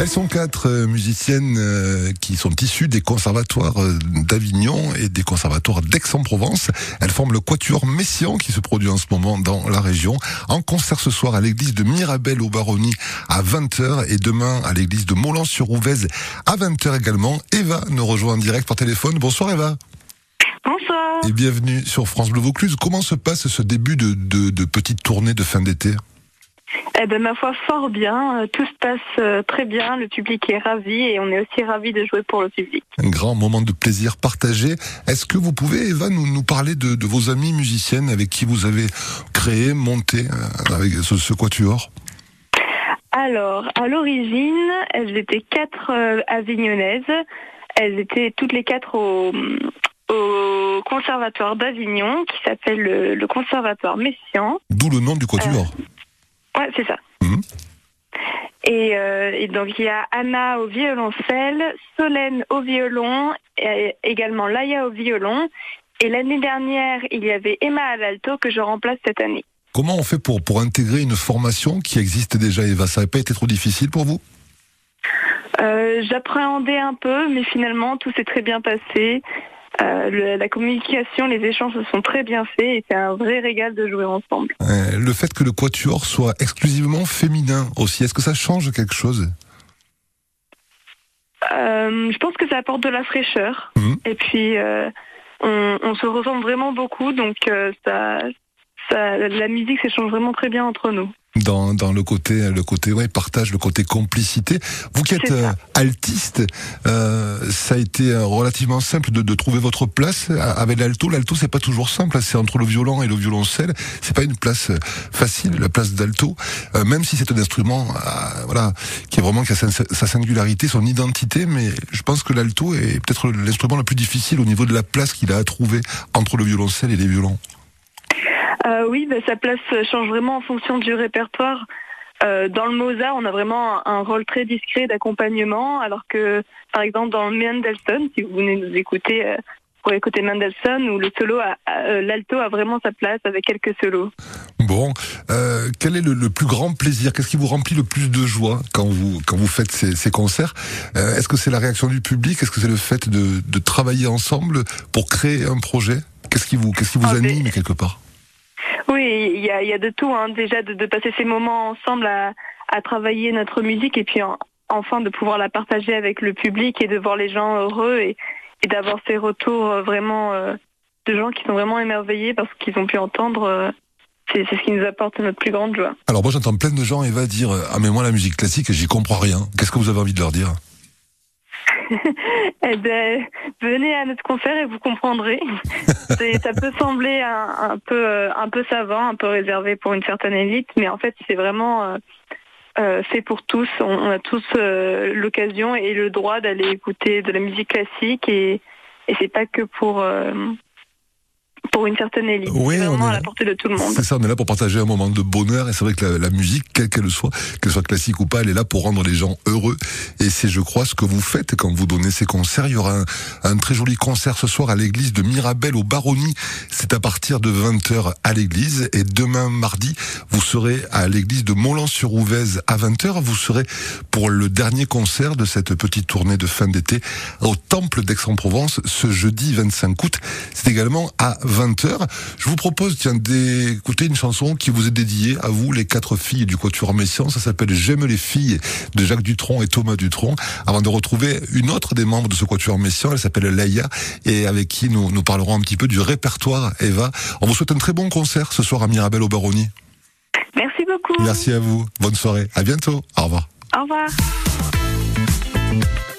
Elles sont quatre euh, musiciennes euh, qui sont issues des conservatoires euh, d'Avignon et des conservatoires d'Aix-en-Provence. Elles forment le Quatuor Messian qui se produit en ce moment dans la région. En concert ce soir à l'église de Mirabel au Baronnie à 20h et demain à l'église de Molan-sur-Ouvèze à 20h également. Eva nous rejoint en direct par téléphone. Bonsoir Eva. Bonsoir. Et bienvenue sur France Bleu Vaucluse. Comment se passe ce début de, de, de petite tournée de fin d'été? Eh ben ma foi fort bien, Euh, tout se passe euh, très bien, le public est ravi et on est aussi ravi de jouer pour le public. Un grand moment de plaisir partagé. Est-ce que vous pouvez, Eva, nous, nous parler de, de vos amies musiciennes avec qui vous avez créé, monté euh, avec ce, ce quatuor? Alors, à l'origine, elles étaient quatre euh, avignonnaises. Elles étaient toutes les quatre au, au conservatoire d'Avignon, qui s'appelle le, le conservatoire Messian. D'où le nom du quatuor. Ouais, c'est ça. Mhm. Et, euh, et donc il y a Anna au violoncelle, Solène au violon, et également Laïa au violon. Et l'année dernière, il y avait Emma à l'alto que je remplace cette année. Comment on fait pour, pour intégrer une formation qui existe déjà, Eva? Ça n'avait pas été trop difficile pour vous? Euh, J'appréhendais un peu, mais finalement tout s'est très bien passé. Euh, le- la communication, les échanges se sont très bien faits et c'est un vrai régal de jouer ensemble. Euh, Le fait que le quatuor soit exclusivement féminin aussi, est-ce que ça change quelque chose? Euh, je pense que ça apporte de la fraîcheur. Mhm. Et puis, on, on se ressemble vraiment beaucoup, donc ça, ça, la musique s'échange vraiment très bien entre nous. Dans, dans le côté, le côté ouais, partage, le côté complicité. Vous qui êtes euh, altiste, euh, ça a été euh, relativement simple de, de trouver votre place euh, avec l'alto. L'alto, c'est pas toujours simple. C'est entre le violon et le violoncelle. C'est pas une place facile, la place d'alto. Euh, même si c'est un instrument, euh, voilà, qui est vraiment qui a sa, sa singularité, son identité. Mais je pense que l'alto est peut-être l'instrument le plus difficile au niveau de la place qu'il a à trouver entre le violoncelle et les violons. Euh, oui, bah, sa place change vraiment en fonction du répertoire. Euh, dans le Mozart, on a vraiment un, un rôle très discret d'accompagnement, alors que, par exemple, dans Mendelssohn, si vous venez nous écouter, euh, pour écouter Mendelssohn, où le solo, l'alto a vraiment sa place avec quelques solos. Bon, euh, quel est le, le plus grand plaisir? Qu'est-ce qui vous remplit le plus de joie quand vous quand vous faites ces, ces concerts? Euh, Est-ce que c'est la réaction du public? Est-ce que c'est le fait de, de travailler ensemble pour créer un projet? Qu'est-ce qui vous qu'est-ce qui vous Ah, mais- anime quelque part? Oui, il y a, de tout, hein. déjà de, passer ces moments ensemble à, travailler notre musique et puis en- enfin de pouvoir la partager avec le public et de voir les gens heureux et, d'avoir ces retours euh, vraiment euh, de gens qui sont vraiment émerveillés parce qu'ils ont pu entendre. euh, c'est ce qui nous apporte notre plus grande joie. Alors moi j'entends plein de gens Eva dire ah mais moi la musique classique j'y comprends rien. Qu'est-ce que vous avez envie de leur dire? Eh ben, venez à notre concert et vous comprendrez. Ça peut sembler un, un peu euh, un peu savant, un peu réservé pour une certaine élite, mais en fait c'est vraiment euh, euh, fait pour tous. On, on a tous euh, l'occasion et le droit d'aller écouter de la musique classique et et c'est pas que pour euh, pour une certaine élite. Oui, c'est on vraiment est- à la portée de tout le monde. C'est ça, on est là pour partager un moment de bonheur et c'est vrai que la, la musique, quelle qu'elle soit, qu'elle soit classique ou pas, elle est là pour rendre les gens heureux et c'est, je crois, ce que vous faites quand vous donnez ces concerts. Il y aura un, un très joli concert ce soir à l'église de Mirabel au Baronnie. C'est à partir de 20h à l'église et demain mardi, vous serez à l'église de Molan-sur-Ouvèze à 20h. Vous serez pour le dernier concert de cette petite tournée de fin d'été au Temple d'Aix-en-Provence ce jeudi 25 août. C'est également à 20h. Je vous propose tiens, d'écouter une chanson qui vous est dédiée à vous, les quatre filles du Quatuor Messiaen. Ça s'appelle J'aime les filles de Jacques Dutronc et Thomas Dutronc. Avant de retrouver une autre des membres de ce Quatuor Messiaen, elle s'appelle Laïa et avec qui nous, nous parlerons un petit peu du répertoire Eva. On vous souhaite un très bon concert ce soir à Mirabel au Baronnie. Merci beaucoup. Merci à vous. Bonne soirée. À bientôt. Au revoir. Au revoir.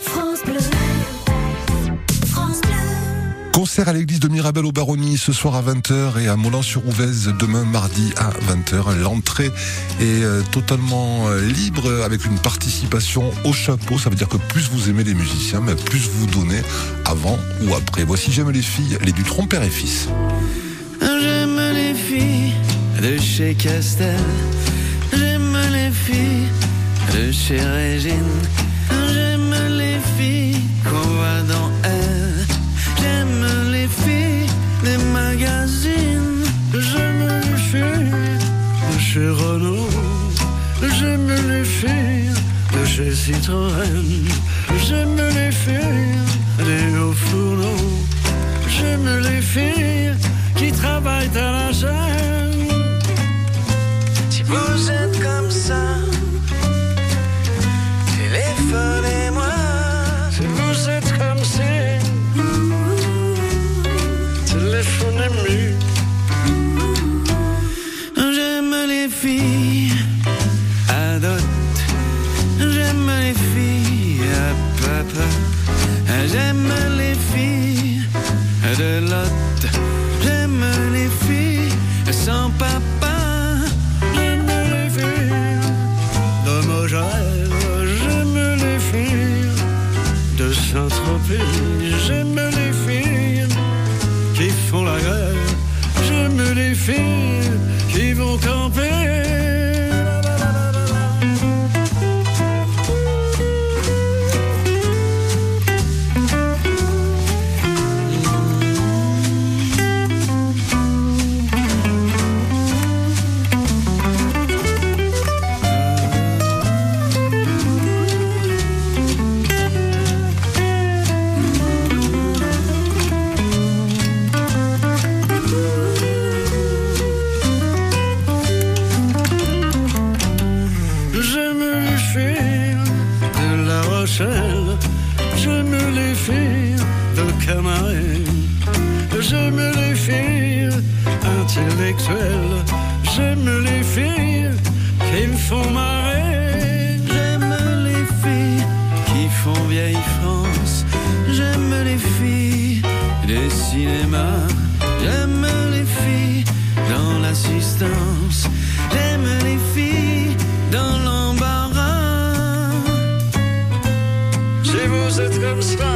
France Bleu. France Bleu. Concert à l'église de Mirabel au Baronnie ce soir à 20h et à Moulin-sur-Ouvèze demain mardi à 20h. L'entrée est euh, totalement euh, libre avec une participation au chapeau. Ça veut dire que plus vous aimez les musiciens, plus vous donnez avant ou après. Voici J'aime les filles, les du père et fils. J'aime les filles de chez Castel. J'aime les filles de chez Régine. J'aime les filles de lot. J'aime les filles sans papa. J'aime les filles de Mogel. J'aime les filles de Saint-Tropez. J'aime les filles qui font la grève. J'aime les filles qui vont camper. Qui me font marrer. J'aime les filles qui font vieille France. J'aime les filles des cinémas. J'aime les filles dans l'assistance. J'aime les filles dans l'embarras. Si vous êtes comme ça,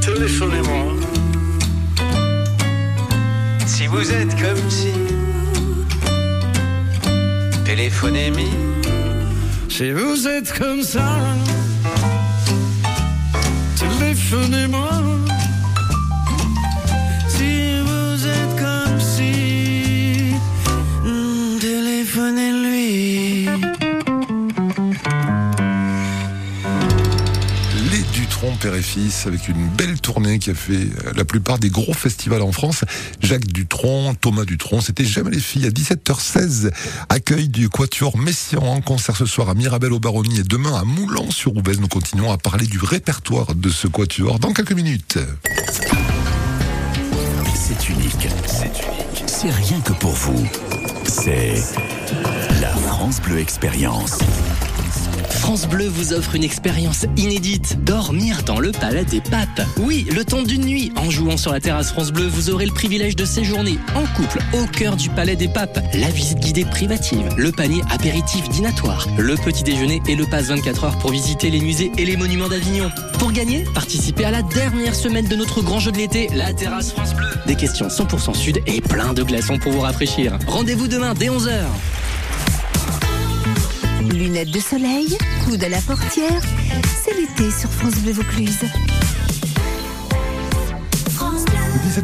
téléphonez-moi. Si vous êtes comme si, téléphonez-moi. Si vous êtes comme ça, téléphonez-moi. Et fils, avec une belle tournée qui a fait euh, la plupart des gros festivals en France. Jacques Dutronc, Thomas Dutronc, c'était Jamais les filles à 17h16. Accueil du Quatuor Messian en concert ce soir à Mirabel au Baronnie et demain à Moulans-sur-Ouvèze. Nous continuons à parler du répertoire de ce Quatuor dans quelques minutes. C'est unique. C'est unique. C'est rien que pour vous. C'est la France Bleu Expérience. France Bleu vous offre une expérience inédite, dormir dans le Palais des Papes. Oui, le temps d'une nuit, en jouant sur la terrasse France Bleu, vous aurez le privilège de séjourner en couple au cœur du Palais des Papes, la visite guidée privative, le panier apéritif dînatoire, le petit déjeuner et le passe 24 heures pour visiter les musées et les monuments d'Avignon. Pour gagner, participez à la dernière semaine de notre grand jeu de l'été, la terrasse France Bleu. Des questions 100% sud et plein de glaçons pour vous rafraîchir. Rendez-vous demain dès 11h. Lunettes de soleil, coude à la portière, c'est l'été sur France Bleu Vaucluse.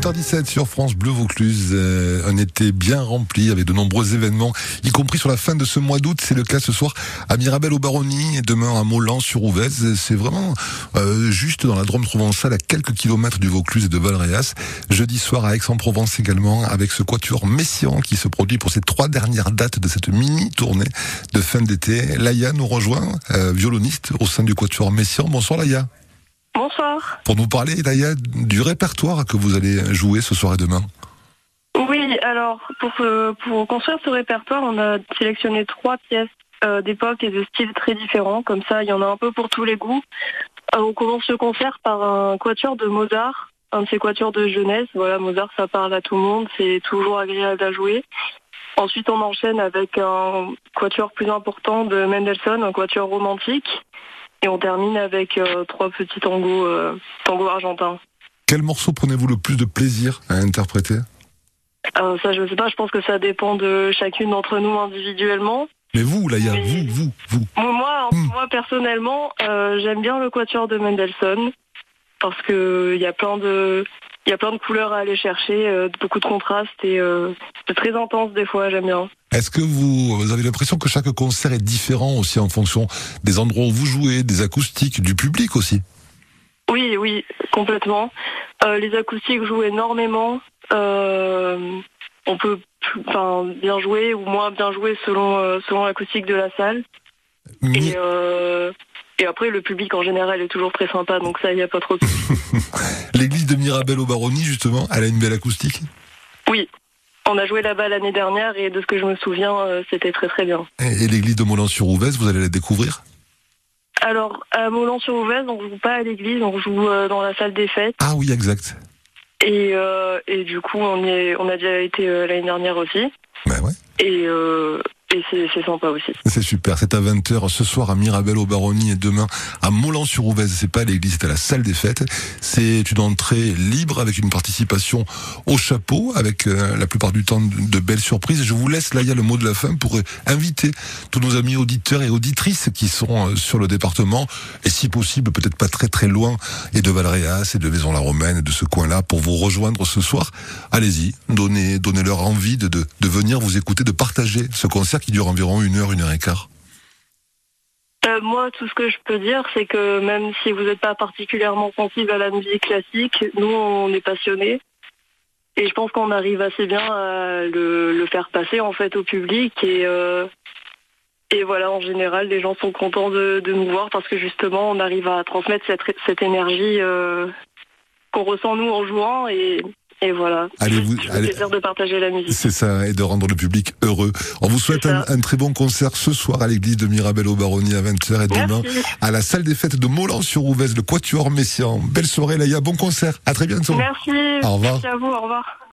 France Bleu. 17h17 sur France Bleu Vaucluse, euh, un été bien rempli avec de nombreux événements, y compris sur la fin de ce mois d'août. C'est le cas ce soir à Mirabel au Baronnie et demain à Molan-sur-Ouvèze. C'est vraiment euh, juste dans la Drôme provençale, à quelques kilomètres du Vaucluse et de Valréas. Jeudi soir à Aix-en-Provence également, avec ce quatuor Messian qui se produit pour ces trois dernières dates de cette mini-tournée de fin d'été. Laïa nous rejoint, euh, violoniste au sein du quatuor Messian. Bonsoir Laïa. Bonsoir. Pour nous parler, Laïa, du répertoire que vous allez jouer ce soir et demain. Oui, alors pour, euh, pour construire ce répertoire, on a sélectionné trois pièces euh, d'époque et de styles très différents. Comme ça, il y en a un peu pour tous les goûts. Euh, on commence le concert par un quatuor de Mozart, un de ses quatuors de jeunesse. Voilà, Mozart, ça parle à tout le monde, c'est toujours agréable à jouer. Ensuite, on enchaîne avec un quatuor plus important de Mendelssohn, un quatuor romantique. Et on termine avec euh, trois petits tangos, euh, tangos argentins. Quel morceau prenez-vous le plus de plaisir à interpréter? Euh, ça, je sais pas, je pense que ça dépend de chacune d'entre nous individuellement. Mais vous, Laïa, Oui. vous, vous, vous. Moi, moi, Hmm. moi, personnellement, euh, j'aime bien le quatuor de Mendelssohn parce que il y a plein de il y a plein de couleurs à aller chercher, euh, beaucoup de contrastes et euh, c'est très intense des fois, j'aime bien. Est-ce que vous, vous avez l'impression que chaque concert est différent aussi en fonction des endroits où vous jouez, des acoustiques, du public aussi? Oui, oui, complètement. Euh, les acoustiques jouent énormément. Euh, on peut bien jouer ou moins bien jouer selon, euh, selon l'acoustique de la salle. Et, et après, le public en général est toujours très sympa, donc ça, il n'y a pas trop de L'église de Mirabel au Baronnie, justement, elle a une belle acoustique? Oui, on a joué là-bas l'année dernière et de ce que je me souviens, euh, c'était très très bien. Et l'église de Molan-sur-Ouvèze, vous allez la découvrir? Alors, à Molan-sur-Ouvèze, on joue pas à l'église, on joue euh, dans la salle des fêtes. Ah oui, exact. Et, euh, et du coup, on, y est, on a déjà été euh, l'année dernière aussi. Ben ouais. Et, euh, et c'est sympa aussi. C'est super, c'est à 20h ce soir à Mirabel au Baronnie et demain à Molan-sur-Ouvèze. C'est pas à l'église, c'est à la salle des fêtes. C'est une entrée libre avec une participation au chapeau, avec euh, la plupart du temps de, belles surprises. Je vous laisse là, il y a le mot de la fin pour euh, inviter tous nos amis auditeurs et auditrices qui sont euh, sur le département et si possible peut-être pas très très loin et de Valréas et de Maison-la-Romaine et de ce coin-là pour vous rejoindre ce soir. Allez-y, donnez, donnez-leur envie de, de, de venir vous écouter, de partager ce concert qui dure environ une heure, une heure et quart. Euh, moi, tout ce que je peux dire, c'est que même si vous n'êtes pas particulièrement sensible à la musique classique, nous, on est passionnés. Et je pense qu'on arrive assez bien à le, faire passer en fait au public. Et, euh, et voilà, en général, les gens sont contents de, de nous voir parce que justement, on arrive à transmettre cette, cette énergie euh, qu'on ressent nous en jouant. Et, et voilà, Allez, vous, allez, plaisir de partager la musique. c'est ça, et de rendre le public heureux. On vous souhaite un, très bon concert ce soir à l'église de Mirabel au Baronnie à 20h et demain Merci. à la salle des fêtes de Molan-sur-Ouvèze, le Quatuor Messian. Belle soirée, Laïa, bon concert. À très bientôt. Merci. Au revoir. Merci à vous. Au revoir.